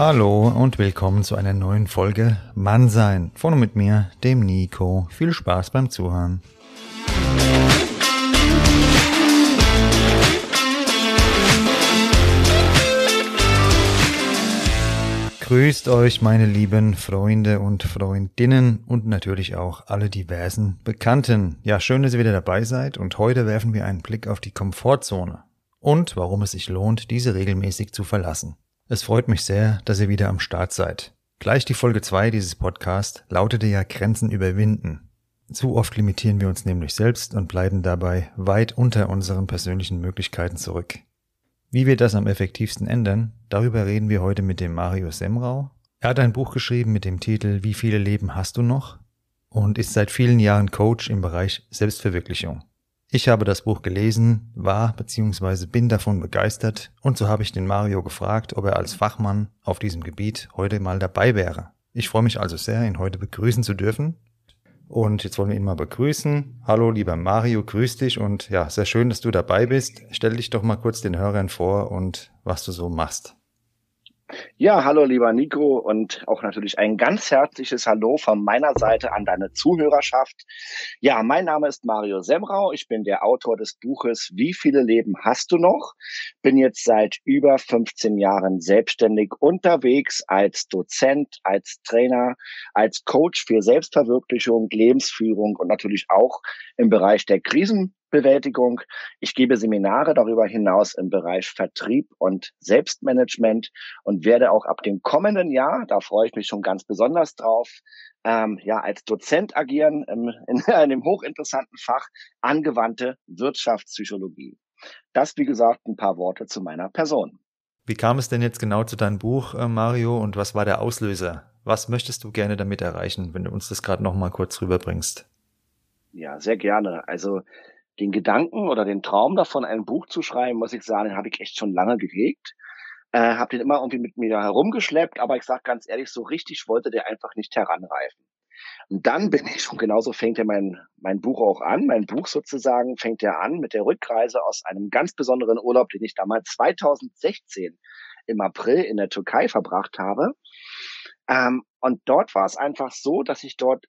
Hallo und willkommen zu einer neuen Folge Mannsein. Vorne mit mir, dem Nico. Viel Spaß beim Zuhören. Grüßt euch, meine lieben Freunde und Freundinnen und natürlich auch alle diversen Bekannten. Ja, schön, dass ihr wieder dabei seid und heute werfen wir einen Blick auf die Komfortzone und warum es sich lohnt, diese regelmäßig zu verlassen. Es freut mich sehr, dass ihr wieder am Start seid. Gleich die Folge 2 dieses Podcasts lautete ja Grenzen überwinden. Zu oft limitieren wir uns nämlich selbst und bleiben dabei weit unter unseren persönlichen Möglichkeiten zurück. Wie wir das am effektivsten ändern, darüber reden wir heute mit dem Mario Semrau. Er hat ein Buch geschrieben mit dem Titel Wie viele Leben hast du noch? und ist seit vielen Jahren Coach im Bereich Selbstverwirklichung. Ich habe das Buch gelesen, war bzw. bin davon begeistert und so habe ich den Mario gefragt, ob er als Fachmann auf diesem Gebiet heute mal dabei wäre. Ich freue mich also sehr, ihn heute begrüßen zu dürfen. Und jetzt wollen wir ihn mal begrüßen. Hallo, lieber Mario, grüß dich und ja, sehr schön, dass du dabei bist. Stell dich doch mal kurz den Hörern vor und was du so machst. Ja, hallo lieber Nico und auch natürlich ein ganz herzliches Hallo von meiner Seite an deine Zuhörerschaft. Ja, mein Name ist Mario Semrau. Ich bin der Autor des Buches Wie viele Leben hast du noch? Bin jetzt seit über 15 Jahren selbstständig unterwegs als Dozent, als Trainer, als Coach für Selbstverwirklichung, Lebensführung und natürlich auch im Bereich der Krisen Bewältigung. Ich gebe Seminare darüber hinaus im Bereich Vertrieb und Selbstmanagement und werde auch ab dem kommenden Jahr, da freue ich mich schon ganz besonders drauf, ähm, ja, als Dozent agieren im, in einem hochinteressanten Fach angewandte Wirtschaftspsychologie. Das, wie gesagt, ein paar Worte zu meiner Person. Wie kam es denn jetzt genau zu deinem Buch, äh, Mario, und was war der Auslöser? Was möchtest du gerne damit erreichen, wenn du uns das gerade noch mal kurz rüberbringst? Ja, sehr gerne. Also den Gedanken oder den Traum davon, ein Buch zu schreiben, muss ich sagen, den habe ich echt schon lange gehegt. Äh, habe den immer irgendwie mit mir herumgeschleppt, aber ich sage ganz ehrlich, so richtig wollte der einfach nicht heranreifen. Und dann bin ich, und genauso fängt ja mein, mein Buch auch an, mein Buch sozusagen fängt ja an mit der Rückreise aus einem ganz besonderen Urlaub, den ich damals 2016 im April in der Türkei verbracht habe. Ähm, und dort war es einfach so, dass ich dort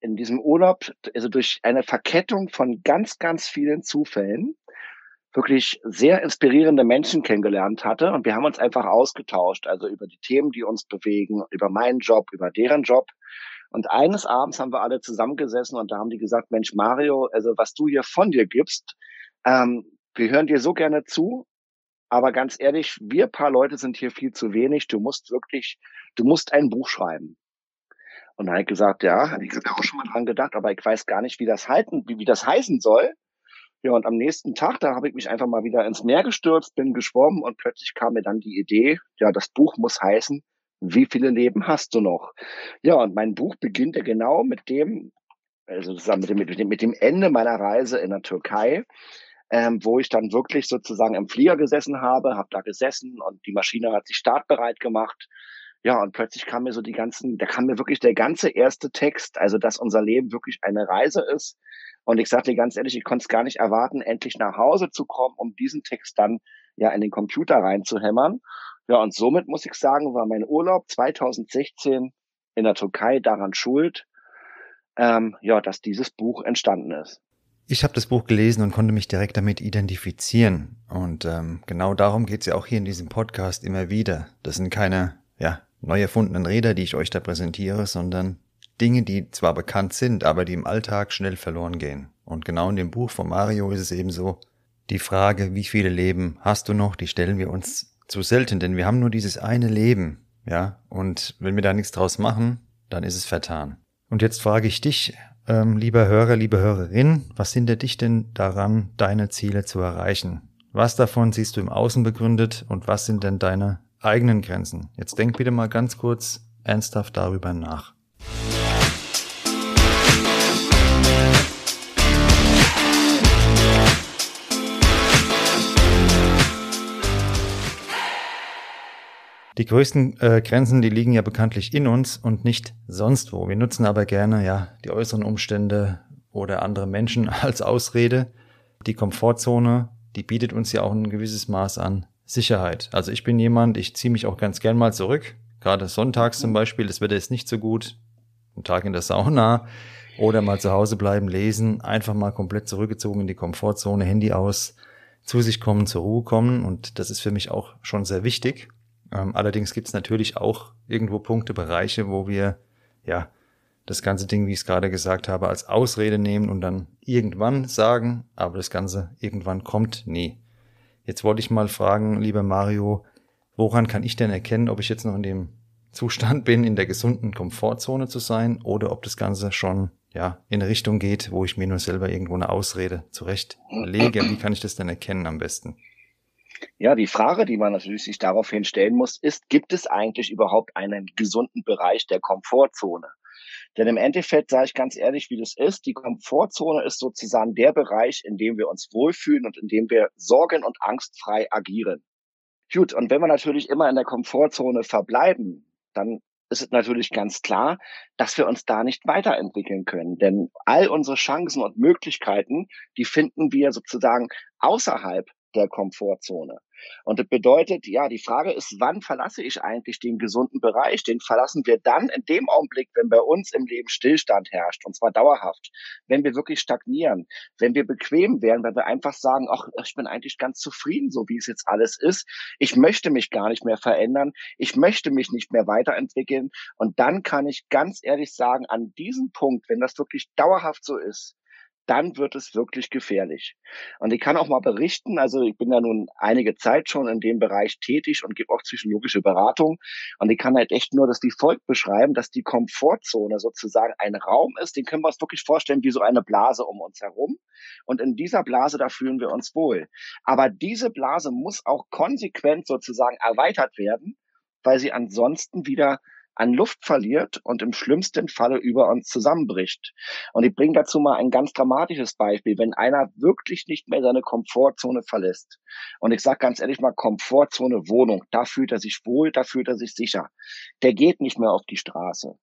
in diesem Urlaub, also durch eine Verkettung von ganz, ganz vielen Zufällen, wirklich sehr inspirierende Menschen kennengelernt hatte. Und wir haben uns einfach ausgetauscht, also über die Themen, die uns bewegen, über meinen Job, über deren Job. Und eines Abends haben wir alle zusammengesessen und da haben die gesagt, Mensch, Mario, also was du hier von dir gibst, ähm, wir hören dir so gerne zu, aber ganz ehrlich, wir paar Leute sind hier viel zu wenig. Du musst wirklich, du musst ein Buch schreiben. Und habe ich gesagt, ja, habe ich auch schon mal dran gedacht, aber ich weiß gar nicht, wie das halten, wie, wie das heißen soll. Ja, und am nächsten Tag, da habe ich mich einfach mal wieder ins Meer gestürzt, bin geschwommen und plötzlich kam mir dann die Idee, ja, das Buch muss heißen, wie viele Leben hast du noch? Ja, und mein Buch beginnt ja genau mit dem, also sozusagen mit dem, mit dem, mit dem Ende meiner Reise in der Türkei, ähm, wo ich dann wirklich sozusagen im Flieger gesessen habe, habe da gesessen und die Maschine hat sich startbereit gemacht ja, und plötzlich kam mir so die ganzen, da kam mir wirklich der ganze erste Text, also dass unser Leben wirklich eine Reise ist. Und ich sagte ganz ehrlich, ich konnte es gar nicht erwarten, endlich nach Hause zu kommen, um diesen Text dann ja in den Computer reinzuhämmern. Ja, und somit muss ich sagen, war mein Urlaub 2016 in der Türkei daran schuld, ähm, ja, dass dieses Buch entstanden ist. Ich habe das Buch gelesen und konnte mich direkt damit identifizieren. Und ähm, genau darum geht es ja auch hier in diesem Podcast immer wieder. Das sind keine ja, neu erfundenen Räder, die ich euch da präsentiere, sondern Dinge, die zwar bekannt sind, aber die im Alltag schnell verloren gehen. Und genau in dem Buch von Mario ist es eben so, die Frage, wie viele Leben hast du noch, die stellen wir uns zu selten, denn wir haben nur dieses eine Leben, ja, und wenn wir da nichts draus machen, dann ist es vertan. Und jetzt frage ich dich, ähm, lieber Hörer, liebe Hörerin, was hindert dich denn daran, deine Ziele zu erreichen? Was davon siehst du im Außen begründet und was sind denn deine eigenen Grenzen. Jetzt denk bitte mal ganz kurz ernsthaft darüber nach. Die größten äh, Grenzen, die liegen ja bekanntlich in uns und nicht sonst wo. Wir nutzen aber gerne ja die äußeren Umstände oder andere Menschen als Ausrede. Die Komfortzone, die bietet uns ja auch ein gewisses Maß an Sicherheit. Also ich bin jemand, ich ziehe mich auch ganz gern mal zurück. Gerade sonntags zum Beispiel, das Wetter ist nicht so gut. Ein Tag in der Sauna oder mal zu Hause bleiben, lesen, einfach mal komplett zurückgezogen in die Komfortzone, Handy aus, zu sich kommen, zur Ruhe kommen. Und das ist für mich auch schon sehr wichtig. Ähm, allerdings gibt es natürlich auch irgendwo Punkte, Bereiche, wo wir ja das ganze Ding, wie ich es gerade gesagt habe, als Ausrede nehmen und dann irgendwann sagen, aber das Ganze irgendwann kommt nie. Jetzt wollte ich mal fragen, lieber Mario, woran kann ich denn erkennen, ob ich jetzt noch in dem Zustand bin, in der gesunden Komfortzone zu sein oder ob das Ganze schon ja in eine Richtung geht, wo ich mir nur selber irgendwo eine Ausrede zurechtlege. Wie kann ich das denn erkennen am besten? Ja, die Frage, die man natürlich sich daraufhin stellen muss, ist, gibt es eigentlich überhaupt einen gesunden Bereich der Komfortzone? Denn im Endeffekt sage ich ganz ehrlich, wie das ist. Die Komfortzone ist sozusagen der Bereich, in dem wir uns wohlfühlen und in dem wir sorgen- und angstfrei agieren. Gut, und wenn wir natürlich immer in der Komfortzone verbleiben, dann ist es natürlich ganz klar, dass wir uns da nicht weiterentwickeln können. Denn all unsere Chancen und Möglichkeiten, die finden wir sozusagen außerhalb der Komfortzone. Und das bedeutet, ja, die Frage ist, wann verlasse ich eigentlich den gesunden Bereich? Den verlassen wir dann in dem Augenblick, wenn bei uns im Leben Stillstand herrscht, und zwar dauerhaft, wenn wir wirklich stagnieren, wenn wir bequem werden, wenn wir einfach sagen, ach, ich bin eigentlich ganz zufrieden, so wie es jetzt alles ist. Ich möchte mich gar nicht mehr verändern. Ich möchte mich nicht mehr weiterentwickeln. Und dann kann ich ganz ehrlich sagen, an diesem Punkt, wenn das wirklich dauerhaft so ist, dann wird es wirklich gefährlich. Und ich kann auch mal berichten, also ich bin ja nun einige Zeit schon in dem Bereich tätig und gebe auch psychologische Beratung. Und ich kann halt echt nur das wie folgt beschreiben, dass die Komfortzone sozusagen ein Raum ist, den können wir uns wirklich vorstellen wie so eine Blase um uns herum. Und in dieser Blase, da fühlen wir uns wohl. Aber diese Blase muss auch konsequent sozusagen erweitert werden, weil sie ansonsten wieder an Luft verliert und im schlimmsten Falle über uns zusammenbricht. Und ich bringe dazu mal ein ganz dramatisches Beispiel. Wenn einer wirklich nicht mehr seine Komfortzone verlässt, und ich sage ganz ehrlich mal, Komfortzone Wohnung, da fühlt er sich wohl, da fühlt er sich sicher. Der geht nicht mehr auf die Straße.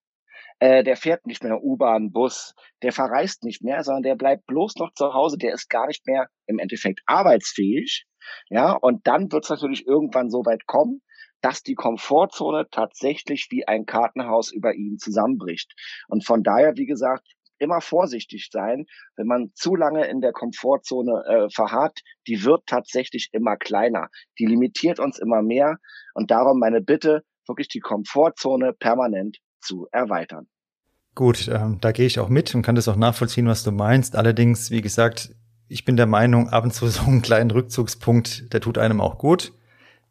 Äh, der fährt nicht mehr U-Bahn, Bus, der verreist nicht mehr, sondern der bleibt bloß noch zu Hause, der ist gar nicht mehr im Endeffekt arbeitsfähig. Ja, und dann wird es natürlich irgendwann so weit kommen, dass die Komfortzone tatsächlich wie ein Kartenhaus über ihn zusammenbricht. Und von daher, wie gesagt, immer vorsichtig sein, wenn man zu lange in der Komfortzone äh, verharrt, die wird tatsächlich immer kleiner. Die limitiert uns immer mehr. Und darum meine Bitte, wirklich die Komfortzone permanent zu erweitern. Gut, ähm, da gehe ich auch mit und kann das auch nachvollziehen, was du meinst. Allerdings, wie gesagt, ich bin der Meinung, ab und zu so einen kleinen Rückzugspunkt, der tut einem auch gut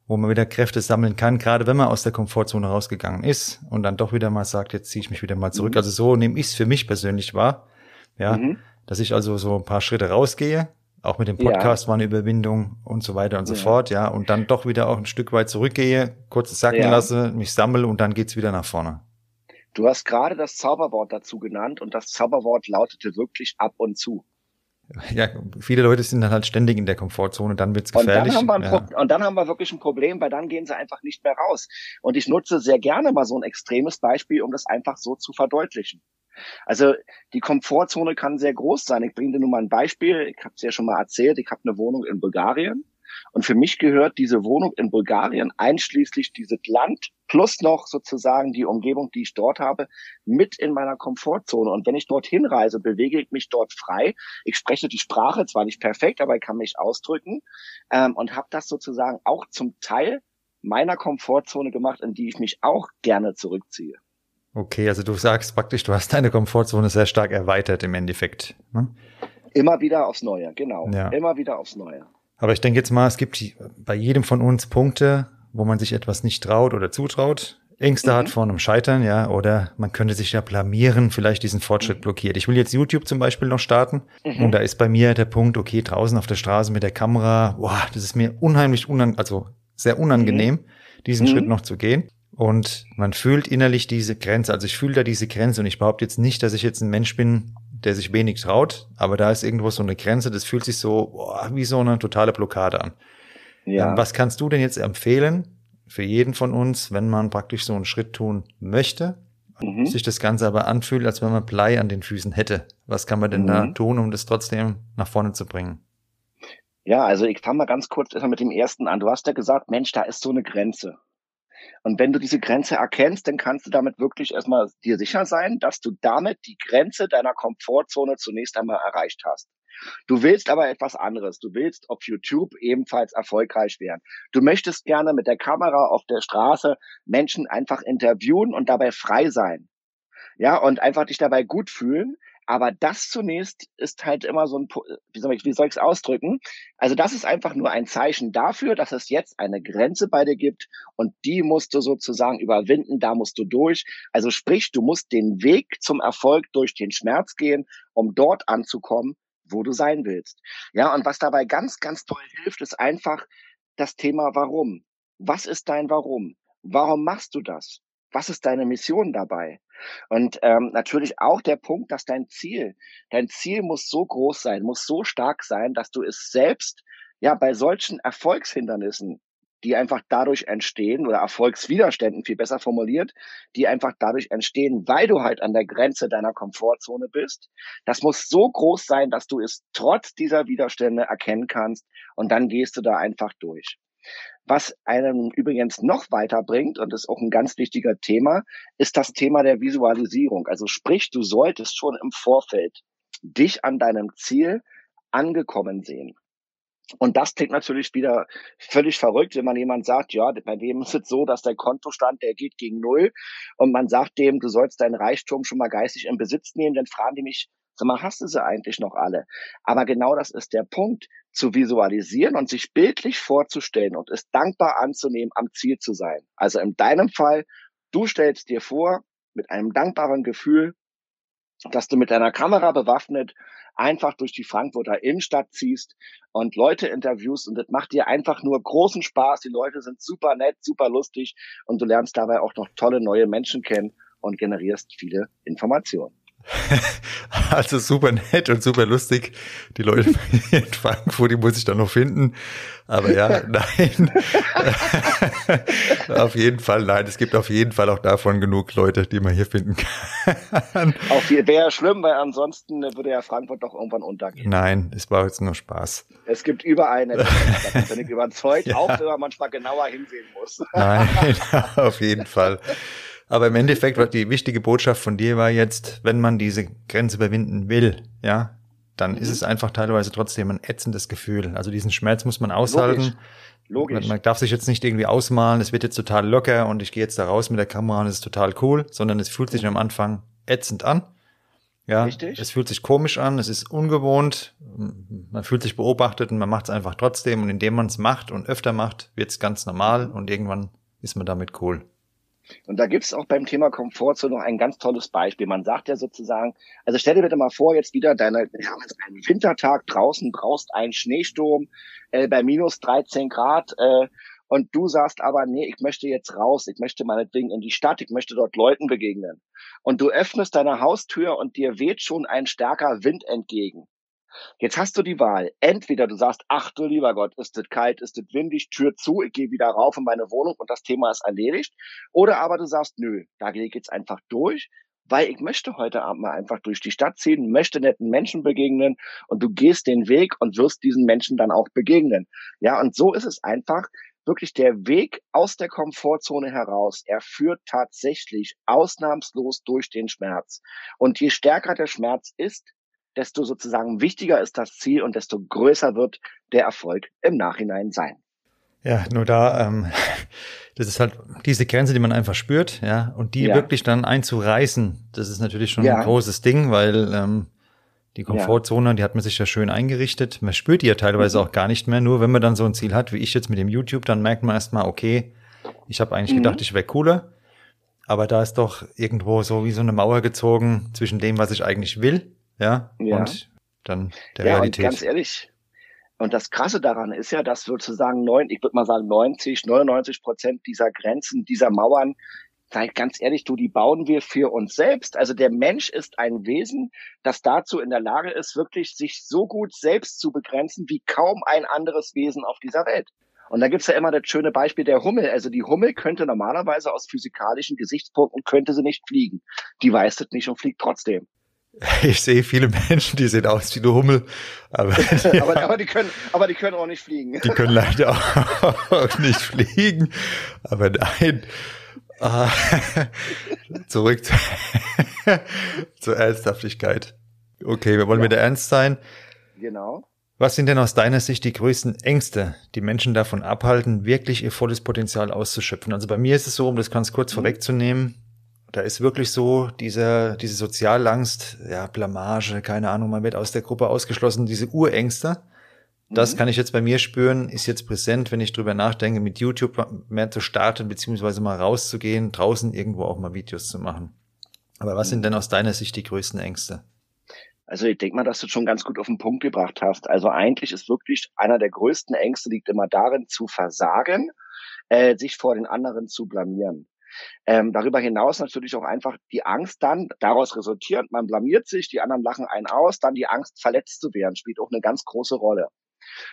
wo man wieder Kräfte sammeln kann, gerade wenn man aus der Komfortzone rausgegangen ist und dann doch wieder mal sagt, jetzt ziehe ich mich wieder mal zurück. Mhm. Also so nehme ich es für mich persönlich wahr, ja, mhm. dass ich also so ein paar Schritte rausgehe, auch mit dem Podcast ja. war eine Überwindung und so weiter und so fort, ja, und dann doch wieder auch ein Stück weit zurückgehe, kurz sacken ja. lasse, mich sammle und dann geht's wieder nach vorne. Du hast gerade das Zauberwort dazu genannt und das Zauberwort lautete wirklich ab und zu. Ja, viele Leute sind dann halt ständig in der Komfortzone, dann wird's gefährlich. Und dann, haben wir ja. und dann haben wir wirklich ein Problem, weil dann gehen sie einfach nicht mehr raus. Und ich nutze sehr gerne mal so ein extremes Beispiel, um das einfach so zu verdeutlichen. Also die Komfortzone kann sehr groß sein. Ich bringe dir nur mal ein Beispiel. Ich habe es ja schon mal erzählt. Ich habe eine Wohnung in Bulgarien und für mich gehört diese Wohnung in Bulgarien einschließlich dieses Land plus noch sozusagen die Umgebung, die ich dort habe, mit in meiner Komfortzone. Und wenn ich dorthin reise, bewege ich mich dort frei. Ich spreche die Sprache zwar nicht perfekt, aber ich kann mich ausdrücken ähm, und habe das sozusagen auch zum Teil meiner Komfortzone gemacht, in die ich mich auch gerne zurückziehe. Okay, also du sagst praktisch, du hast deine Komfortzone sehr stark erweitert im Endeffekt. Ne? Immer wieder aufs Neue, genau. Ja. Immer wieder aufs Neue. Aber ich denke jetzt mal, es gibt bei jedem von uns Punkte, wo man sich etwas nicht traut oder zutraut. Ängste mhm. hat vor einem Scheitern, ja, oder man könnte sich ja blamieren, vielleicht diesen Fortschritt mhm. blockiert. Ich will jetzt YouTube zum Beispiel noch starten mhm. und da ist bei mir der Punkt, okay, draußen auf der Straße mit der Kamera, boah, das ist mir unheimlich unang also sehr unangenehm, mhm. diesen Schritt mhm. noch zu gehen. Und man fühlt innerlich diese Grenze. Also ich fühle da diese Grenze und ich behaupte jetzt nicht, dass ich jetzt ein Mensch bin, der sich wenig traut, aber da ist irgendwo so eine Grenze, das fühlt sich so boah, wie so eine totale Blockade an. Ja. Ähm, was kannst du denn jetzt empfehlen für jeden von uns, wenn man praktisch so einen Schritt tun möchte, mhm. sich das Ganze aber anfühlt, als wenn man Blei an den Füßen hätte? Was kann man denn mhm. da tun, um das trotzdem nach vorne zu bringen? Ja, also ich fange mal ganz kurz erstmal mit dem ersten an. Du hast ja gesagt, Mensch, da ist so eine Grenze. Und wenn du diese Grenze erkennst, dann kannst du damit wirklich erstmal dir sicher sein, dass du damit die Grenze deiner Komfortzone zunächst einmal erreicht hast. Du willst aber etwas anderes. Du willst auf YouTube ebenfalls erfolgreich werden. Du möchtest gerne mit der Kamera auf der Straße Menschen einfach interviewen und dabei frei sein. Ja, und einfach dich dabei gut fühlen. Aber das zunächst ist halt immer so ein, wie soll ich, es ausdrücken? Also das ist einfach nur ein Zeichen dafür, dass es jetzt eine Grenze bei dir gibt und die musst du sozusagen überwinden, da musst du durch. Also sprich, du musst den Weg zum Erfolg durch den Schmerz gehen, um dort anzukommen, wo du sein willst. Ja, und was dabei ganz, ganz toll hilft, ist einfach das Thema Warum. Was ist dein Warum? Warum machst du das? Was ist deine Mission dabei? Und ähm, natürlich auch der Punkt, dass dein Ziel, dein Ziel muss so groß sein, muss so stark sein, dass du es selbst ja bei solchen Erfolgshindernissen die einfach dadurch entstehen oder Erfolgswiderständen viel besser formuliert, die einfach dadurch entstehen, weil du halt an der Grenze deiner Komfortzone bist. Das muss so groß sein, dass du es trotz dieser Widerstände erkennen kannst und dann gehst du da einfach durch. Was einem übrigens noch weiterbringt, und ist auch ein ganz wichtiger Thema, ist das Thema der Visualisierung. Also sprich, du solltest schon im Vorfeld dich an deinem Ziel angekommen sehen. Und das klingt natürlich wieder völlig verrückt, wenn man jemand sagt, ja, bei dem ist es so, dass der Kontostand, der geht gegen Null und man sagt dem, du sollst deinen Reichtum schon mal geistig in Besitz nehmen, dann fragen die mich, sag mal, hast du sie eigentlich noch alle? Aber genau das ist der Punkt, zu visualisieren und sich bildlich vorzustellen und es dankbar anzunehmen, am Ziel zu sein. Also in deinem Fall, du stellst dir vor, mit einem dankbaren Gefühl, dass du mit deiner Kamera bewaffnet einfach durch die Frankfurter Innenstadt ziehst und Leute interviewst und das macht dir einfach nur großen Spaß. Die Leute sind super nett, super lustig und du lernst dabei auch noch tolle neue Menschen kennen und generierst viele Informationen. Also super nett und super lustig. Die Leute in Frankfurt, die muss ich dann noch finden. Aber ja, nein. auf jeden Fall, nein. Es gibt auf jeden Fall auch davon genug Leute, die man hier finden kann. Auf wäre schlimm, weil ansonsten würde ja Frankfurt doch irgendwann untergehen. Nein, es war jetzt nur Spaß. Es gibt überall eine, da bin ich überzeugt, ja. auch wenn man manchmal genauer hinsehen muss. Nein, auf jeden Fall. Aber im Endeffekt, die wichtige Botschaft von dir war jetzt, wenn man diese Grenze überwinden will, ja, dann mhm. ist es einfach teilweise trotzdem ein ätzendes Gefühl. Also diesen Schmerz muss man aushalten. Logisch. Logisch. Man, darf sich jetzt nicht irgendwie ausmalen, es wird jetzt total locker und ich gehe jetzt da raus mit der Kamera und es ist total cool, sondern es fühlt sich am Anfang ätzend an. Ja, Richtig. es fühlt sich komisch an, es ist ungewohnt, man fühlt sich beobachtet und man macht es einfach trotzdem und indem man es macht und öfter macht, wird es ganz normal und irgendwann ist man damit cool. Und da gibt es auch beim Thema Komfortzone noch ein ganz tolles Beispiel. Man sagt ja sozusagen, also stell dir bitte mal vor, jetzt wieder deine, wir haben jetzt einen Wintertag draußen, brauchst einen Schneesturm äh, bei minus 13 Grad äh, und du sagst aber, nee, ich möchte jetzt raus, ich möchte meinetwegen in die Stadt, ich möchte dort Leuten begegnen. Und du öffnest deine Haustür und dir weht schon ein stärker Wind entgegen. Jetzt hast du die Wahl. Entweder du sagst, ach du lieber Gott, ist es kalt, ist es windig, Tür zu, ich gehe wieder rauf in meine Wohnung und das Thema ist erledigt. Oder aber du sagst, nö, da gehe ich jetzt einfach durch, weil ich möchte heute Abend mal einfach durch die Stadt ziehen, möchte netten Menschen begegnen und du gehst den Weg und wirst diesen Menschen dann auch begegnen. Ja, und so ist es einfach wirklich der Weg aus der Komfortzone heraus. Er führt tatsächlich ausnahmslos durch den Schmerz. Und je stärker der Schmerz ist, desto sozusagen wichtiger ist das Ziel und desto größer wird der Erfolg im Nachhinein sein. Ja, nur da, ähm, das ist halt diese Grenze, die man einfach spürt, ja, und die ja. wirklich dann einzureißen, das ist natürlich schon ja. ein großes Ding, weil ähm, die Komfortzone, ja. die hat man sich ja schön eingerichtet. Man spürt die ja teilweise mhm. auch gar nicht mehr. Nur wenn man dann so ein Ziel hat, wie ich jetzt mit dem YouTube, dann merkt man erstmal, okay, ich habe eigentlich mhm. gedacht, ich wäre cooler. Aber da ist doch irgendwo so wie so eine Mauer gezogen zwischen dem, was ich eigentlich will ja, ja. und dann der ja, Realität. Und ganz ehrlich, und das Krasse daran ist ja, dass sozusagen neun, ich würde mal sagen 90, 99 Prozent dieser Grenzen, dieser Mauern, sei ganz ehrlich, du, die bauen wir für uns selbst. Also der Mensch ist ein Wesen, das dazu in der Lage ist, wirklich sich so gut selbst zu begrenzen wie kaum ein anderes Wesen auf dieser Welt. Und da gibt's ja immer das schöne Beispiel der Hummel. Also die Hummel könnte normalerweise aus physikalischen Gesichtspunkten, könnte sie nicht fliegen. Die weiß das nicht und fliegt trotzdem. Ich sehe viele Menschen, die sehen aus wie eine Hummel. Aber, aber, aber, die können, aber die können auch nicht fliegen. Die können leider auch nicht fliegen. Aber nein. Ah, zurück zur Ernsthaftigkeit. Okay, wir wollen ja. wieder ernst sein. Genau. Was sind denn aus deiner Sicht die größten Ängste, die Menschen davon abhalten, wirklich ihr volles Potenzial auszuschöpfen? Also bei mir ist es so, um das ganz kurz mhm. vorwegzunehmen, da ist wirklich so diese, diese Sozialangst, ja, Blamage, keine Ahnung, man wird aus der Gruppe ausgeschlossen, diese Urängste. Das mhm. kann ich jetzt bei mir spüren, ist jetzt präsent, wenn ich drüber nachdenke, mit YouTube mehr zu starten, beziehungsweise mal rauszugehen, draußen irgendwo auch mal Videos zu machen. Aber was mhm. sind denn aus deiner Sicht die größten Ängste? Also ich denke mal, dass du schon ganz gut auf den Punkt gebracht hast. Also eigentlich ist wirklich einer der größten Ängste liegt immer darin, zu versagen, äh, sich vor den anderen zu blamieren. Ähm, darüber hinaus natürlich auch einfach die Angst dann, daraus resultierend, man blamiert sich, die anderen lachen einen aus, dann die Angst, verletzt zu werden, spielt auch eine ganz große Rolle.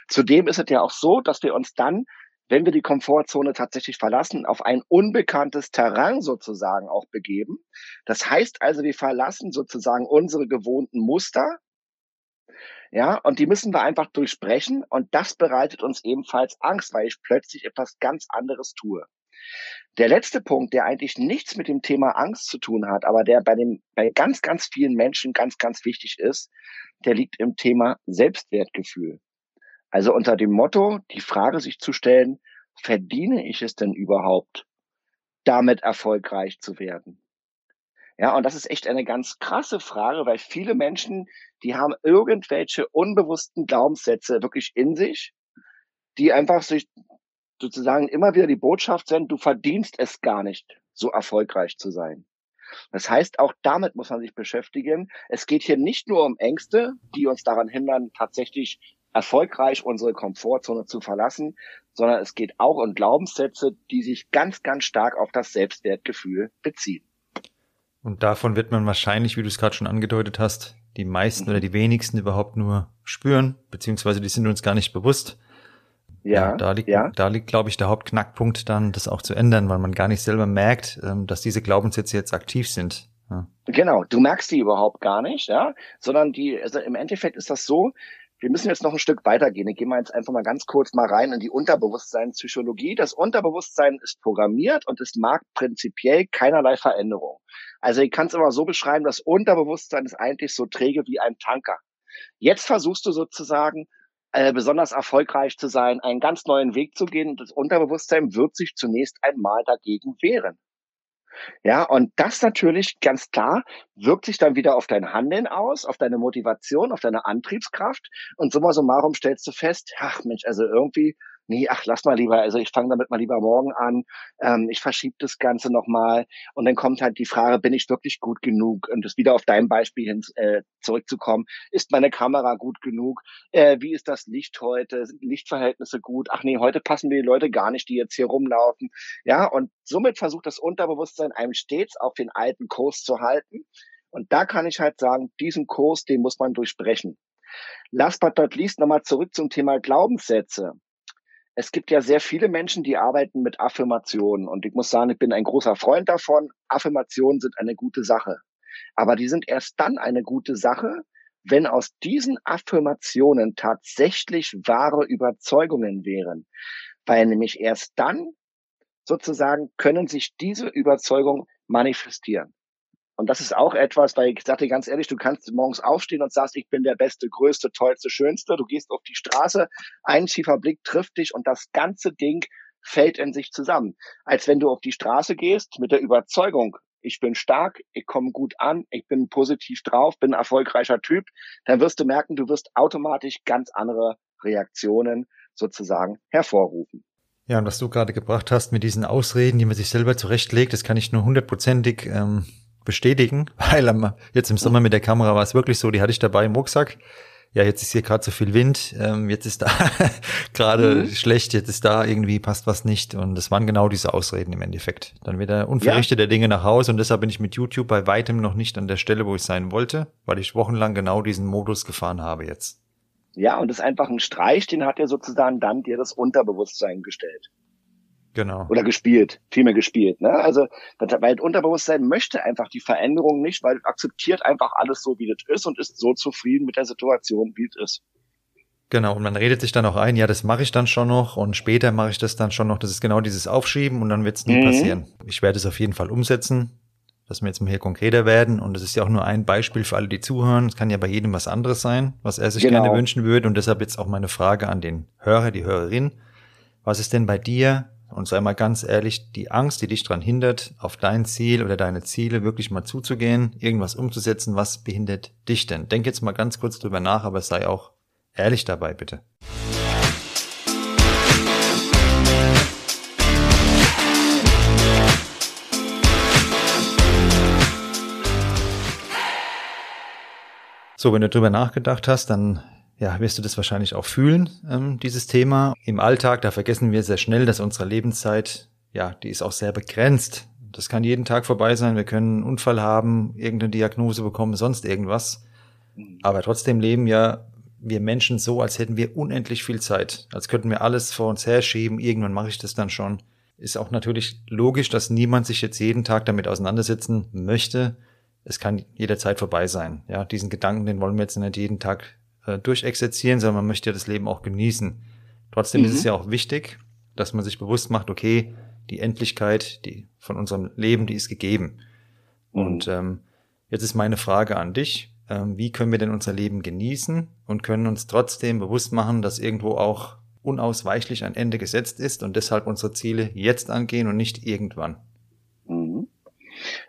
Zudem ist es ja auch so, dass wir uns dann, wenn wir die Komfortzone tatsächlich verlassen, auf ein unbekanntes Terrain sozusagen auch begeben. Das heißt also, wir verlassen sozusagen unsere gewohnten Muster, ja, und die müssen wir einfach durchsprechen und das bereitet uns ebenfalls Angst, weil ich plötzlich etwas ganz anderes tue. Der letzte Punkt, der eigentlich nichts mit dem Thema Angst zu tun hat, aber der bei dem, bei ganz, ganz vielen Menschen ganz, ganz wichtig ist, der liegt im Thema Selbstwertgefühl. Also unter dem Motto, die Frage sich zu stellen, verdiene ich es denn überhaupt, damit erfolgreich zu werden? Ja, und das ist echt eine ganz krasse Frage, weil viele Menschen, die haben irgendwelche unbewussten Glaubenssätze wirklich in sich, die einfach sich sozusagen immer wieder die Botschaft senden, du verdienst es gar nicht, so erfolgreich zu sein. Das heißt, auch damit muss man sich beschäftigen. Es geht hier nicht nur um Ängste, die uns daran hindern, tatsächlich erfolgreich unsere Komfortzone zu verlassen, sondern es geht auch um Glaubenssätze, die sich ganz, ganz stark auf das Selbstwertgefühl beziehen. Und davon wird man wahrscheinlich, wie du es gerade schon angedeutet hast, die meisten oder die wenigsten überhaupt nur spüren, beziehungsweise die sind uns gar nicht bewusst. Ja, ja, da liegt, ja. da liegt, glaube ich, der Hauptknackpunkt dann, das auch zu ändern, weil man gar nicht selber merkt, ähm, dass diese Glaubenssätze jetzt aktiv sind. Ja. Genau, du merkst die überhaupt gar nicht, ja, sondern die, also im Endeffekt ist das so, wir müssen jetzt noch ein Stück weitergehen. Ich gehe mal jetzt einfach mal ganz kurz mal rein in die Unterbewusstseinspsychologie. Das Unterbewusstsein ist programmiert und es mag prinzipiell keinerlei Veränderung. Also ich kann es immer so beschreiben, das Unterbewusstsein ist eigentlich so träge wie ein Tanker. Jetzt versuchst du sozusagen äh, besonders erfolgreich zu sein, einen ganz neuen Weg zu gehen. Und das Unterbewusstsein wird sich zunächst einmal dagegen wehren. Ja, und das natürlich ganz klar wirkt sich dann wieder auf dein Handeln aus, auf deine Motivation, auf deine Antriebskraft. Und summa summarum stellst du fest, ach Mensch, also irgendwie nee, ach, lass mal lieber, also ich fange damit mal lieber morgen an, ähm, ich verschiebe das Ganze nochmal und dann kommt halt die Frage, bin ich wirklich gut genug? Und das wieder auf dein Beispiel hin äh, zurückzukommen, ist meine Kamera gut genug? Äh, wie ist das Licht heute? Sind Lichtverhältnisse gut? Ach nee, heute passen mir die Leute gar nicht, die jetzt hier rumlaufen. Ja, und somit versucht das Unterbewusstsein einem stets auf den alten Kurs zu halten. Und da kann ich halt sagen, diesen Kurs, den muss man durchbrechen. Last but not least nochmal zurück zum Thema Glaubenssätze es gibt ja sehr viele Menschen, die arbeiten mit Affirmationen. Und ich muss sagen, ich bin ein großer Freund davon. Affirmationen sind eine gute Sache. Aber die sind erst dann eine gute Sache, wenn aus diesen Affirmationen tatsächlich wahre Überzeugungen wären. Weil nämlich erst dann sozusagen können sich diese Überzeugungen manifestieren. Und das ist auch etwas, weil ich sagte ganz ehrlich, du kannst morgens aufstehen und sagst, ich bin der Beste, Größte, Tollste, Schönste. Du gehst auf die Straße, ein schiefer Blick trifft dich und das ganze Ding fällt in sich zusammen. Als wenn du auf die Straße gehst mit der Überzeugung, ich bin stark, ich komme gut an, ich bin positiv drauf, bin ein erfolgreicher Typ, dann wirst du merken, du wirst automatisch ganz andere Reaktionen sozusagen hervorrufen. Ja, und was du gerade gebracht hast mit diesen Ausreden, die man sich selber zurechtlegt, das kann ich nur hundertprozentig ähm, bestätigen, weil am, jetzt im Sommer mit der Kamera war es wirklich so, die hatte ich dabei im Rucksack. Ja, jetzt ist hier gerade so viel Wind, ähm, jetzt ist da gerade mhm. schlecht, jetzt ist da irgendwie passt was nicht und das waren genau diese Ausreden im Endeffekt. Dann wieder unverrichtete ja. Dinge nach Hause und deshalb bin ich mit YouTube bei weitem noch nicht an der Stelle, wo ich sein wollte, weil ich wochenlang genau diesen Modus gefahren habe jetzt. Ja, und das ist einfach ein Streich, den hat ja sozusagen dann dir das Unterbewusstsein gestellt. Genau. Oder gespielt, vielmehr gespielt. Ne? Also, weil Unterbewusstsein möchte einfach die Veränderung nicht, weil es akzeptiert einfach alles so, wie es ist und ist so zufrieden mit der Situation, wie es ist. Genau, und man redet sich dann auch ein, ja, das mache ich dann schon noch und später mache ich das dann schon noch. Das ist genau dieses Aufschieben und dann wird es nie mhm. passieren. Ich werde es auf jeden Fall umsetzen, dass wir jetzt mal hier konkreter werden. Und das ist ja auch nur ein Beispiel für alle, die zuhören. Es kann ja bei jedem was anderes sein, was er sich genau. gerne wünschen würde. Und deshalb jetzt auch meine Frage an den Hörer, die Hörerin. Was ist denn bei dir und sei mal ganz ehrlich, die Angst, die dich daran hindert, auf dein Ziel oder deine Ziele wirklich mal zuzugehen, irgendwas umzusetzen, was behindert dich denn? Denk jetzt mal ganz kurz drüber nach, aber sei auch ehrlich dabei, bitte. So, wenn du drüber nachgedacht hast, dann ja, wirst du das wahrscheinlich auch fühlen, ähm, dieses Thema. Im Alltag, da vergessen wir sehr schnell, dass unsere Lebenszeit, ja, die ist auch sehr begrenzt. Das kann jeden Tag vorbei sein. Wir können einen Unfall haben, irgendeine Diagnose bekommen, sonst irgendwas. Aber trotzdem leben ja wir Menschen so, als hätten wir unendlich viel Zeit. Als könnten wir alles vor uns herschieben. Irgendwann mache ich das dann schon. Ist auch natürlich logisch, dass niemand sich jetzt jeden Tag damit auseinandersetzen möchte. Es kann jederzeit vorbei sein. Ja, diesen Gedanken, den wollen wir jetzt nicht jeden Tag äh, durchexerzieren, sondern man möchte ja das Leben auch genießen. Trotzdem mhm. ist es mhm. ja auch wichtig, dass man sich bewusst macht, okay, die Endlichkeit, die von unserem Leben, die ist gegeben. Mhm. Und ähm, jetzt ist meine Frage an dich. Ähm, wie können wir denn unser Leben genießen und können uns trotzdem bewusst machen, dass irgendwo auch unausweichlich ein Ende gesetzt ist und deshalb unsere Ziele jetzt angehen und nicht irgendwann?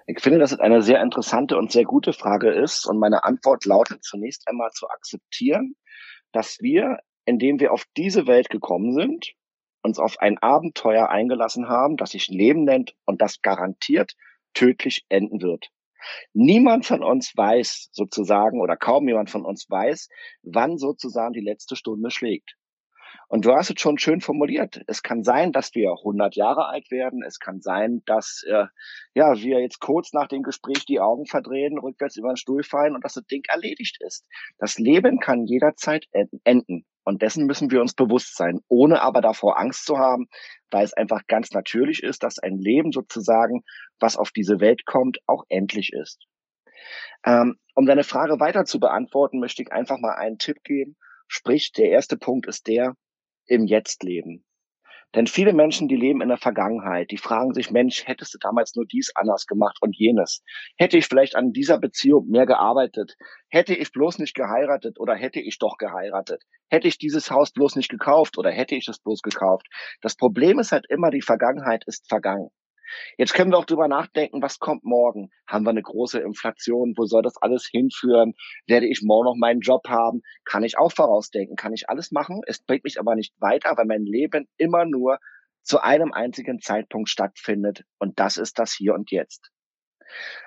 Ich finde, dass es eine sehr interessante und sehr gute Frage ist. Und meine Antwort lautet zunächst einmal zu akzeptieren, dass wir, indem wir auf diese Welt gekommen sind, uns auf ein Abenteuer eingelassen haben, das sich Leben nennt und das garantiert tödlich enden wird. Niemand von uns weiß sozusagen oder kaum jemand von uns weiß, wann sozusagen die letzte Stunde schlägt. Und du hast es schon schön formuliert. Es kann sein, dass wir 100 Jahre alt werden. Es kann sein, dass äh, ja wir jetzt kurz nach dem Gespräch die Augen verdrehen, rückwärts über den Stuhl fallen und dass das Ding erledigt ist. Das Leben kann jederzeit enden. Und dessen müssen wir uns bewusst sein, ohne aber davor Angst zu haben, weil es einfach ganz natürlich ist, dass ein Leben sozusagen, was auf diese Welt kommt, auch endlich ist. Ähm, um deine Frage weiter zu beantworten, möchte ich einfach mal einen Tipp geben. Sprich, der erste Punkt ist der, im Jetzt leben. Denn viele Menschen, die leben in der Vergangenheit, die fragen sich, Mensch, hättest du damals nur dies anders gemacht und jenes? Hätte ich vielleicht an dieser Beziehung mehr gearbeitet? Hätte ich bloß nicht geheiratet oder hätte ich doch geheiratet? Hätte ich dieses Haus bloß nicht gekauft oder hätte ich es bloß gekauft? Das Problem ist halt immer, die Vergangenheit ist vergangen. Jetzt können wir auch drüber nachdenken, was kommt morgen? Haben wir eine große Inflation? Wo soll das alles hinführen? Werde ich morgen noch meinen Job haben? Kann ich auch vorausdenken? Kann ich alles machen? Es bringt mich aber nicht weiter, weil mein Leben immer nur zu einem einzigen Zeitpunkt stattfindet. Und das ist das Hier und Jetzt.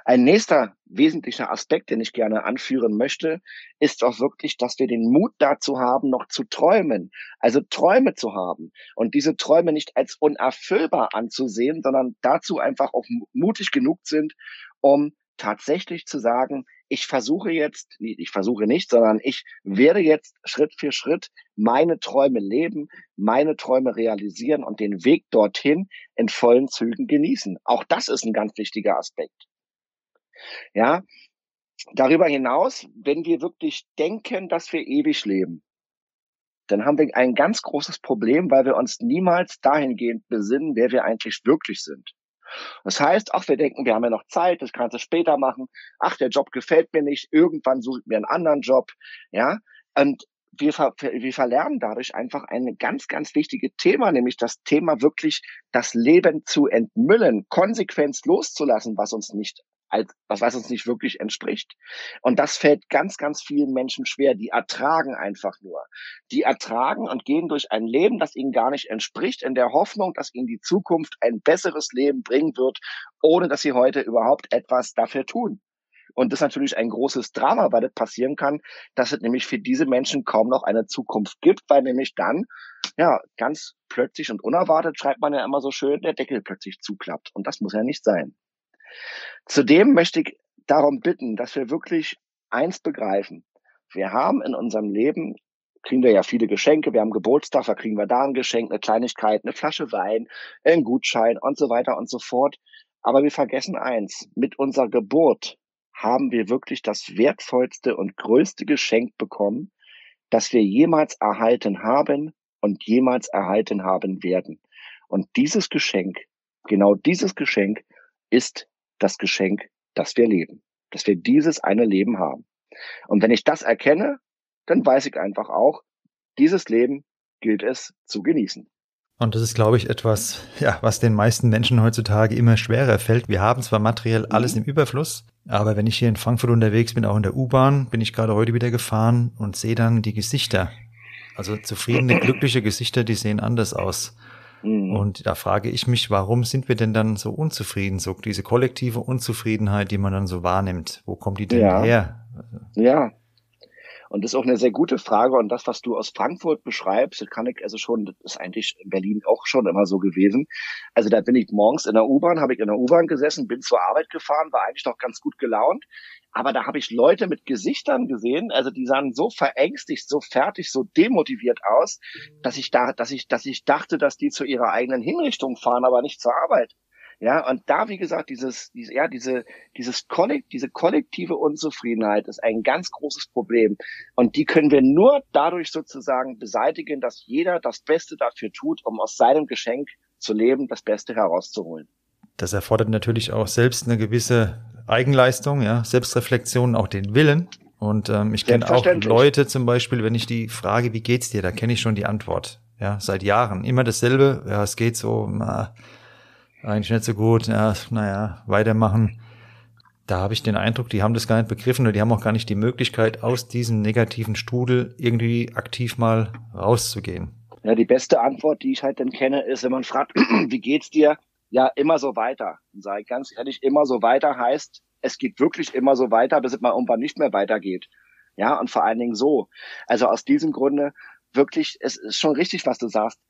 Ein nächster wesentlicher Aspekt, den ich gerne anführen möchte, ist auch wirklich, dass wir den Mut dazu haben, noch zu träumen. Also Träume zu haben und diese Träume nicht als unerfüllbar anzusehen, sondern dazu einfach auch mutig genug sind, um tatsächlich zu sagen, ich versuche jetzt, ich versuche nicht, sondern ich werde jetzt Schritt für Schritt meine Träume leben, meine Träume realisieren und den Weg dorthin in vollen Zügen genießen. Auch das ist ein ganz wichtiger Aspekt. Ja, darüber hinaus, wenn wir wirklich denken, dass wir ewig leben, dann haben wir ein ganz großes Problem, weil wir uns niemals dahingehend besinnen, wer wir eigentlich wirklich sind. Das heißt, ach, wir denken, wir haben ja noch Zeit, das kannst du später machen. Ach, der Job gefällt mir nicht, irgendwann suche ich mir einen anderen Job. Ja, und wir, ver wir verlernen dadurch einfach ein ganz, ganz wichtiges Thema, nämlich das Thema wirklich das Leben zu entmüllen, konsequent loszulassen, was uns nicht als was, was uns nicht wirklich entspricht. Und das fällt ganz, ganz vielen Menschen schwer. Die ertragen einfach nur. Die ertragen und gehen durch ein Leben, das ihnen gar nicht entspricht, in der Hoffnung, dass ihnen die Zukunft ein besseres Leben bringen wird, ohne dass sie heute überhaupt etwas dafür tun. Und das ist natürlich ein großes Drama, weil das passieren kann, dass es nämlich für diese Menschen kaum noch eine Zukunft gibt, weil nämlich dann, ja, ganz plötzlich und unerwartet, schreibt man ja immer so schön, der Deckel plötzlich zuklappt. Und das muss ja nicht sein. Zudem möchte ich darum bitten, dass wir wirklich eins begreifen. Wir haben in unserem Leben kriegen wir ja viele Geschenke. Wir haben Geburtstag, da kriegen wir da ein Geschenk, eine Kleinigkeit, eine Flasche Wein, einen Gutschein und so weiter und so fort. Aber wir vergessen eins, mit unserer Geburt haben wir wirklich das wertvollste und größte Geschenk bekommen, das wir jemals erhalten haben und jemals erhalten haben werden. Und dieses Geschenk, genau dieses Geschenk ist das Geschenk, das wir leben, dass wir dieses eine Leben haben. Und wenn ich das erkenne, dann weiß ich einfach auch, dieses Leben gilt es zu genießen. Und das ist, glaube ich, etwas, ja, was den meisten Menschen heutzutage immer schwerer fällt. Wir haben zwar materiell mhm. alles im Überfluss, aber wenn ich hier in Frankfurt unterwegs bin, auch in der U-Bahn, bin ich gerade heute wieder gefahren und sehe dann die Gesichter. Also zufriedene, glückliche Gesichter, die sehen anders aus. Mhm. Und da frage ich mich, warum sind wir denn dann so unzufrieden? So diese kollektive Unzufriedenheit, die man dann so wahrnimmt, wo kommt die denn ja. her? Ja, und das ist auch eine sehr gute Frage. Und das, was du aus Frankfurt beschreibst, kann ich also schon, das ist eigentlich in Berlin auch schon immer so gewesen. Also da bin ich morgens in der U-Bahn, habe ich in der U-Bahn gesessen, bin zur Arbeit gefahren, war eigentlich noch ganz gut gelaunt. Aber da habe ich Leute mit Gesichtern gesehen, also die sahen so verängstigt, so fertig, so demotiviert aus, dass ich da, dass ich, dass ich dachte, dass die zu ihrer eigenen Hinrichtung fahren, aber nicht zur Arbeit. Ja, und da, wie gesagt, dieses, diese, ja, diese, dieses Kollekt, diese kollektive Unzufriedenheit ist ein ganz großes Problem. Und die können wir nur dadurch sozusagen beseitigen, dass jeder das Beste dafür tut, um aus seinem Geschenk zu leben, das Beste herauszuholen. Das erfordert natürlich auch selbst eine gewisse Eigenleistung, ja, Selbstreflexion, auch den Willen. Und ähm, ich kenne auch Leute zum Beispiel, wenn ich die frage, wie geht's dir, da kenne ich schon die Antwort. Ja, seit Jahren. Immer dasselbe, ja, es geht so, na, eigentlich nicht so gut, ja, naja, weitermachen. Da habe ich den Eindruck, die haben das gar nicht begriffen oder die haben auch gar nicht die Möglichkeit, aus diesem negativen Strudel irgendwie aktiv mal rauszugehen. Ja, die beste Antwort, die ich halt dann kenne, ist, wenn man fragt, wie geht's dir? Ja, immer so weiter. Und sage ich ganz ehrlich, immer so weiter heißt, es geht wirklich immer so weiter, bis es mal irgendwann nicht mehr weitergeht. Ja, und vor allen Dingen so. Also aus diesem Grunde wirklich, es ist schon richtig, was du sagst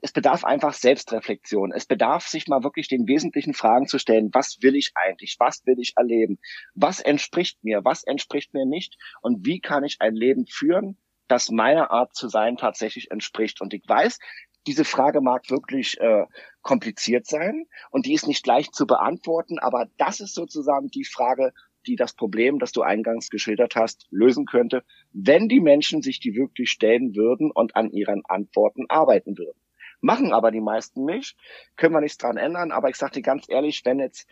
es bedarf einfach Selbstreflexion. Es bedarf sich mal wirklich den wesentlichen Fragen zu stellen. Was will ich eigentlich? Was will ich erleben? Was entspricht mir? Was entspricht mir nicht? Und wie kann ich ein Leben führen, das meiner Art zu sein tatsächlich entspricht? Und ich weiß, diese Frage mag wirklich äh, kompliziert sein und die ist nicht leicht zu beantworten, aber das ist sozusagen die Frage, die das Problem, das du eingangs geschildert hast, lösen könnte, wenn die Menschen sich die wirklich stellen würden und an ihren Antworten arbeiten würden. Machen aber die meisten nicht, können wir nichts dran ändern. Aber ich sage dir ganz ehrlich, wenn jetzt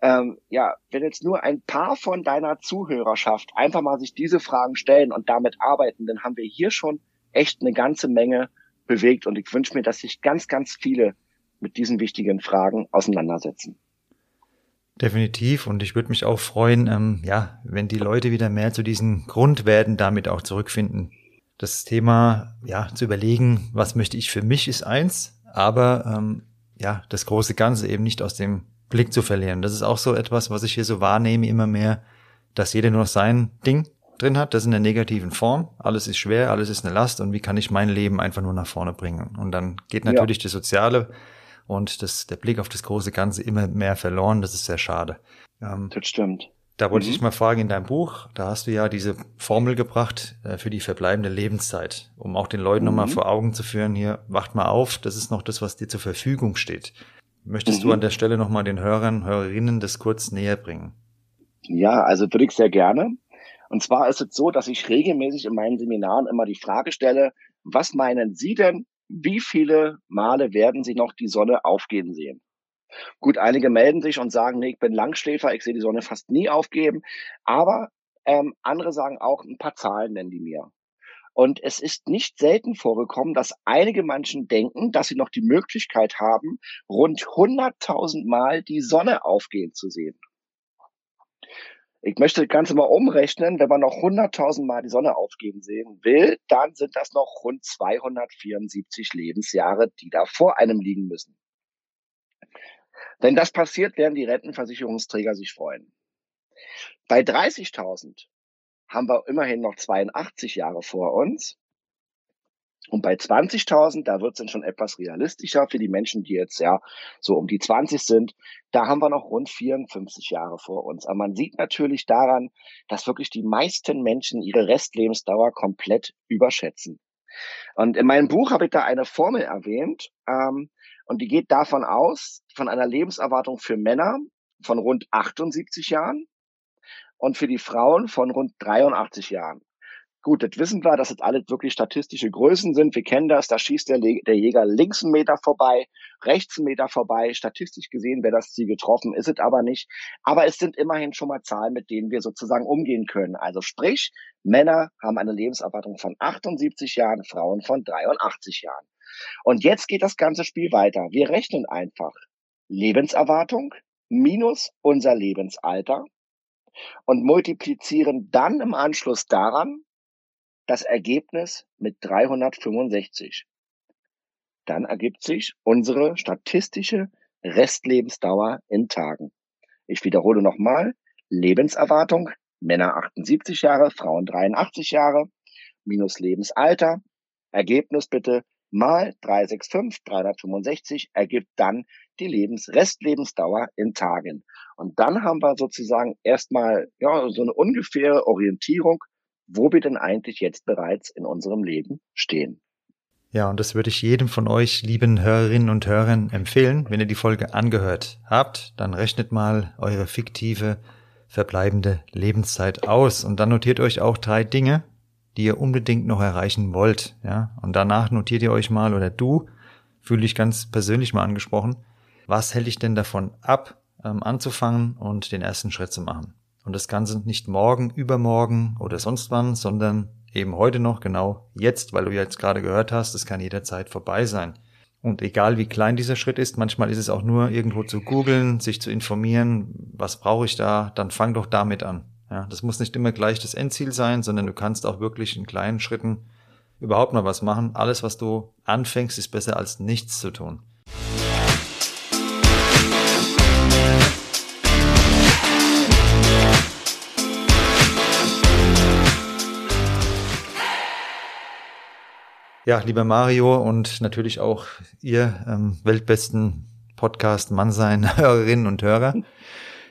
ähm, ja, wenn jetzt nur ein paar von deiner Zuhörerschaft einfach mal sich diese Fragen stellen und damit arbeiten, dann haben wir hier schon echt eine ganze Menge bewegt. Und ich wünsche mir, dass sich ganz, ganz viele mit diesen wichtigen Fragen auseinandersetzen. Definitiv. Und ich würde mich auch freuen, ähm, ja, wenn die Leute wieder mehr zu diesen Grundwerten damit auch zurückfinden das Thema, ja, zu überlegen, was möchte ich für mich, ist eins, aber ähm, ja, das große Ganze eben nicht aus dem Blick zu verlieren. Das ist auch so etwas, was ich hier so wahrnehme, immer mehr, dass jeder nur sein Ding drin hat, das in der negativen Form. Alles ist schwer, alles ist eine Last und wie kann ich mein Leben einfach nur nach vorne bringen? Und dann geht natürlich ja. das Soziale und das, der Blick auf das große Ganze immer mehr verloren. Das ist sehr schade. Ähm, das stimmt. Da wollte mhm. ich dich mal fragen, in deinem Buch, da hast du ja diese Formel gebracht äh, für die verbleibende Lebenszeit, um auch den Leuten mhm. nochmal vor Augen zu führen, hier, wacht mal auf, das ist noch das, was dir zur Verfügung steht. Möchtest mhm. du an der Stelle nochmal den Hörern, Hörerinnen das kurz näher bringen? Ja, also würde ich sehr gerne. Und zwar ist es so, dass ich regelmäßig in meinen Seminaren immer die Frage stelle, was meinen Sie denn, wie viele Male werden Sie noch die Sonne aufgehen sehen? Gut, einige melden sich und sagen, nee, ich bin Langschläfer, ich sehe die Sonne fast nie aufgeben. Aber ähm, andere sagen auch, ein paar Zahlen nennen die mir. Und es ist nicht selten vorgekommen, dass einige Menschen denken, dass sie noch die Möglichkeit haben, rund 100.000 Mal die Sonne aufgehen zu sehen. Ich möchte das Ganze mal umrechnen. Wenn man noch 100.000 Mal die Sonne aufgehen sehen will, dann sind das noch rund 274 Lebensjahre, die da vor einem liegen müssen. Wenn das passiert, werden die Rentenversicherungsträger sich freuen. Bei 30.000 haben wir immerhin noch 82 Jahre vor uns. Und bei 20.000, da wird es dann schon etwas realistischer für die Menschen, die jetzt ja so um die 20 sind. Da haben wir noch rund 54 Jahre vor uns. Aber man sieht natürlich daran, dass wirklich die meisten Menschen ihre Restlebensdauer komplett überschätzen. Und in meinem Buch habe ich da eine Formel erwähnt, ähm, und die geht davon aus, von einer Lebenserwartung für Männer von rund 78 Jahren und für die Frauen von rund 83 Jahren. Gut, das wissen wir, dass das alles wirklich statistische Größen sind. Wir kennen das, da schießt der, der Jäger links einen Meter vorbei, rechts einen Meter vorbei. Statistisch gesehen wäre das Ziel getroffen, ist es aber nicht. Aber es sind immerhin schon mal Zahlen, mit denen wir sozusagen umgehen können. Also sprich, Männer haben eine Lebenserwartung von 78 Jahren, Frauen von 83 Jahren. Und jetzt geht das ganze Spiel weiter. Wir rechnen einfach Lebenserwartung minus unser Lebensalter und multiplizieren dann im Anschluss daran das Ergebnis mit 365. Dann ergibt sich unsere statistische Restlebensdauer in Tagen. Ich wiederhole nochmal, Lebenserwartung, Männer 78 Jahre, Frauen 83 Jahre, minus Lebensalter, Ergebnis bitte mal 365, 365 ergibt dann die Lebens Restlebensdauer in Tagen. Und dann haben wir sozusagen erstmal ja, so eine ungefähre Orientierung, wo wir denn eigentlich jetzt bereits in unserem Leben stehen. Ja, und das würde ich jedem von euch, lieben Hörerinnen und Hörern, empfehlen. Wenn ihr die Folge angehört habt, dann rechnet mal eure fiktive verbleibende Lebenszeit aus und dann notiert euch auch drei Dinge, die ihr unbedingt noch erreichen wollt, ja. Und danach notiert ihr euch mal oder du, fühle ich ganz persönlich mal angesprochen, was hält ich denn davon ab, ähm, anzufangen und den ersten Schritt zu machen? Und das Ganze nicht morgen, übermorgen oder sonst wann, sondern eben heute noch, genau jetzt, weil du jetzt gerade gehört hast, es kann jederzeit vorbei sein. Und egal wie klein dieser Schritt ist, manchmal ist es auch nur irgendwo zu googeln, sich zu informieren, was brauche ich da, dann fang doch damit an. Ja, das muss nicht immer gleich das Endziel sein, sondern du kannst auch wirklich in kleinen Schritten überhaupt mal was machen. Alles, was du anfängst, ist besser als nichts zu tun. Ja, lieber Mario und natürlich auch ihr ähm, weltbesten Podcast Mannsein Hörerinnen und Hörer.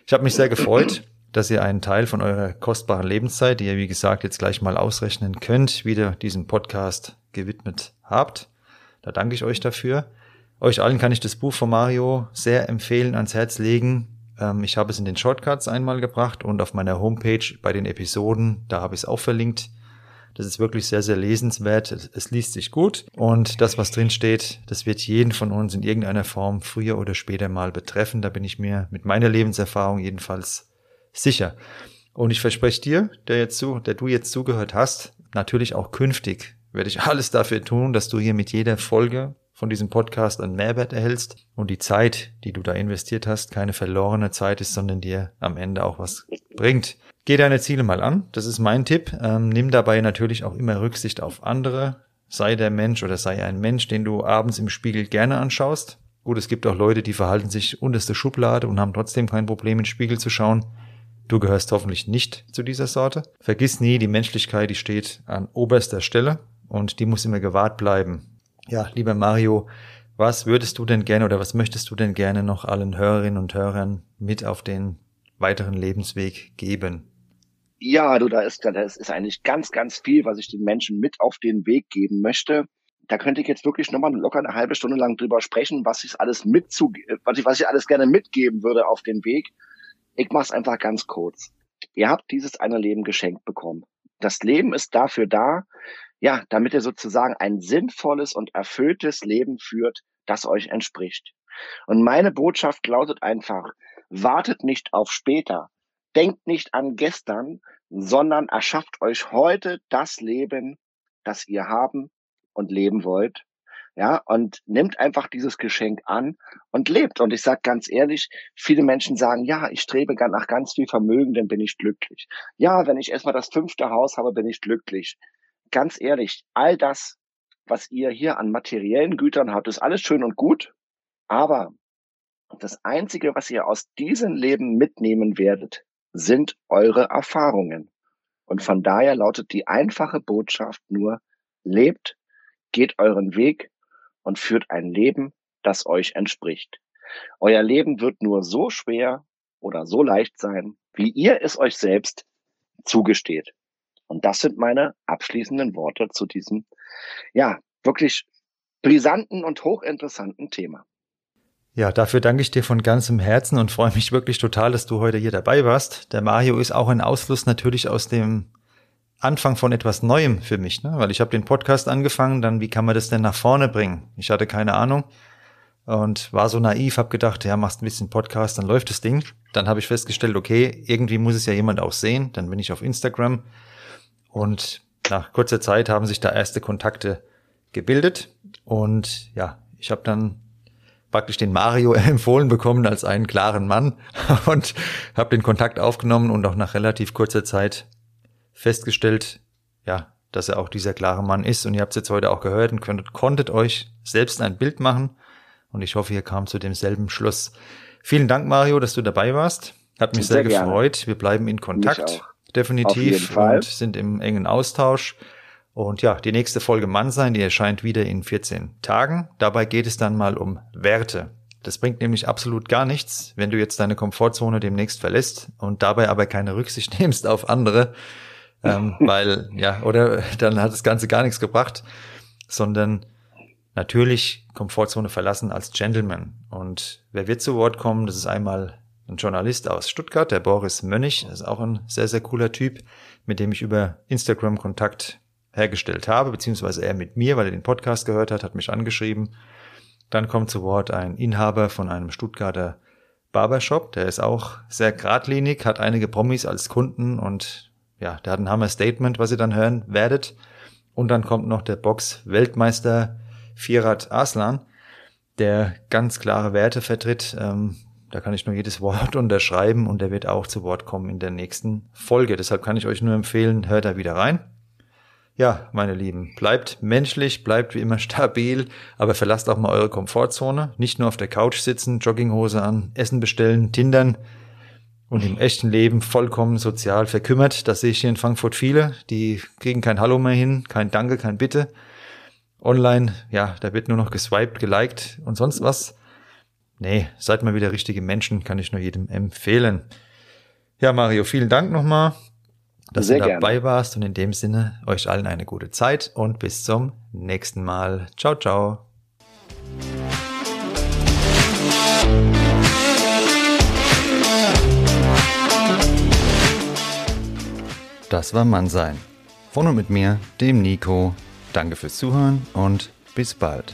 Ich habe mich sehr gefreut, dass ihr einen Teil von eurer kostbaren Lebenszeit, die ihr wie gesagt jetzt gleich mal ausrechnen könnt, wieder diesem Podcast gewidmet habt. Da danke ich euch dafür. Euch allen kann ich das Buch von Mario sehr empfehlen, ans Herz legen. Ähm, ich habe es in den Shortcuts einmal gebracht und auf meiner Homepage bei den Episoden, da habe ich es auch verlinkt. Das ist wirklich sehr, sehr lesenswert. Es, liest sich gut. Und das, was drin steht, das wird jeden von uns in irgendeiner Form früher oder später mal betreffen. Da bin ich mir mit meiner Lebenserfahrung jedenfalls sicher. Und ich verspreche dir, der jetzt zu, der du jetzt zugehört hast, natürlich auch künftig werde ich alles dafür tun, dass du hier mit jeder Folge von diesem Podcast einen Mehrwert erhältst und die Zeit, die du da investiert hast, keine verlorene Zeit ist, sondern dir am Ende auch was bringt. Geh deine Ziele mal an, das ist mein Tipp. Ähm, nimm dabei natürlich auch immer Rücksicht auf andere. Sei der Mensch oder sei ein Mensch, den du abends im Spiegel gerne anschaust. Gut, es gibt auch Leute, die verhalten sich unterste Schublade und haben trotzdem kein Problem, in den Spiegel zu schauen. Du gehörst hoffentlich nicht zu dieser Sorte. Vergiss nie, die Menschlichkeit, die steht an oberster Stelle und die muss immer gewahrt bleiben. Ja, lieber Mario, was würdest du denn gerne oder was möchtest du denn gerne noch allen Hörerinnen und Hörern mit auf den weiteren Lebensweg geben? Ja, du, da ist, da ist eigentlich ganz, ganz viel, was ich den Menschen mit auf den Weg geben möchte. Da könnte ich jetzt wirklich nochmal locker eine halbe Stunde lang drüber sprechen, was ich alles mitzu, was ich, was ich alles gerne mitgeben würde auf den Weg. Ich mach's einfach ganz kurz. Ihr habt dieses eine Leben geschenkt bekommen. Das Leben ist dafür da, ja, damit ihr sozusagen ein sinnvolles und erfülltes Leben führt, das euch entspricht. Und meine Botschaft lautet einfach, wartet nicht auf später, denkt nicht an gestern, sondern erschafft euch heute das Leben, das ihr haben und leben wollt. Ja, und nimmt einfach dieses Geschenk an und lebt. Und ich sage ganz ehrlich, viele Menschen sagen, ja, ich strebe nach ganz viel Vermögen, dann bin ich glücklich. Ja, wenn ich erstmal das fünfte Haus habe, bin ich glücklich. Ganz ehrlich, all das, was ihr hier an materiellen Gütern habt, ist alles schön und gut. Aber das Einzige, was ihr aus diesem Leben mitnehmen werdet, sind eure Erfahrungen. Und von daher lautet die einfache Botschaft nur, lebt, geht euren Weg und führt ein Leben, das euch entspricht. Euer Leben wird nur so schwer oder so leicht sein, wie ihr es euch selbst zugesteht. Und das sind meine abschließenden Worte zu diesem, ja, wirklich brisanten und hochinteressanten Thema. Ja, dafür danke ich dir von ganzem Herzen und freue mich wirklich total, dass du heute hier dabei warst. Der Mario ist auch ein Ausfluss natürlich aus dem Anfang von etwas Neuem für mich, ne? weil ich habe den Podcast angefangen, dann wie kann man das denn nach vorne bringen? Ich hatte keine Ahnung und war so naiv, habe gedacht, ja, machst ein bisschen Podcast, dann läuft das Ding. Dann habe ich festgestellt, okay, irgendwie muss es ja jemand auch sehen. Dann bin ich auf Instagram und nach kurzer Zeit haben sich da erste Kontakte gebildet und ja, ich habe dann praktisch den Mario empfohlen bekommen als einen klaren Mann und habe den Kontakt aufgenommen und auch nach relativ kurzer Zeit festgestellt, ja, dass er auch dieser klare Mann ist. Und ihr habt es jetzt heute auch gehört und konntet, konntet euch selbst ein Bild machen. Und ich hoffe, ihr kam zu demselben Schluss. Vielen Dank, Mario, dass du dabei warst. Hat mich sehr, sehr gefreut. Wir bleiben in Kontakt. Definitiv. Und sind im engen Austausch. Und ja, die nächste Folge Mann sein, die erscheint wieder in 14 Tagen. Dabei geht es dann mal um Werte. Das bringt nämlich absolut gar nichts, wenn du jetzt deine Komfortzone demnächst verlässt und dabei aber keine Rücksicht nimmst auf andere, ähm, weil ja, oder dann hat das Ganze gar nichts gebracht, sondern natürlich Komfortzone verlassen als Gentleman. Und wer wird zu Wort kommen? Das ist einmal ein Journalist aus Stuttgart, der Boris Mönnig, das ist auch ein sehr, sehr cooler Typ, mit dem ich über Instagram Kontakt hergestellt habe, beziehungsweise er mit mir, weil er den Podcast gehört hat, hat mich angeschrieben. Dann kommt zu Wort ein Inhaber von einem Stuttgarter Barbershop, der ist auch sehr geradlinig, hat einige Promis als Kunden und ja, der hat ein Hammer-Statement, was ihr dann hören werdet. Und dann kommt noch der Box-Weltmeister Firat Aslan, der ganz klare Werte vertritt. Ähm, da kann ich nur jedes Wort unterschreiben und der wird auch zu Wort kommen in der nächsten Folge. Deshalb kann ich euch nur empfehlen, hört da wieder rein. Ja, meine Lieben, bleibt menschlich, bleibt wie immer stabil, aber verlasst auch mal eure Komfortzone. Nicht nur auf der Couch sitzen, Jogginghose an, Essen bestellen, Tindern und im echten Leben vollkommen sozial verkümmert. Das sehe ich hier in Frankfurt viele, die kriegen kein Hallo mehr hin, kein Danke, kein Bitte. Online, ja, da wird nur noch geswiped, geliked und sonst was. Nee, seid mal wieder richtige Menschen, kann ich nur jedem empfehlen. Ja, Mario, vielen Dank nochmal dass Sehr du dabei gerne. warst und in dem Sinne euch allen eine gute Zeit und bis zum nächsten Mal. Ciao, ciao. Das war Mannsein. Von und mit mir, dem Nico. Danke fürs Zuhören und bis bald.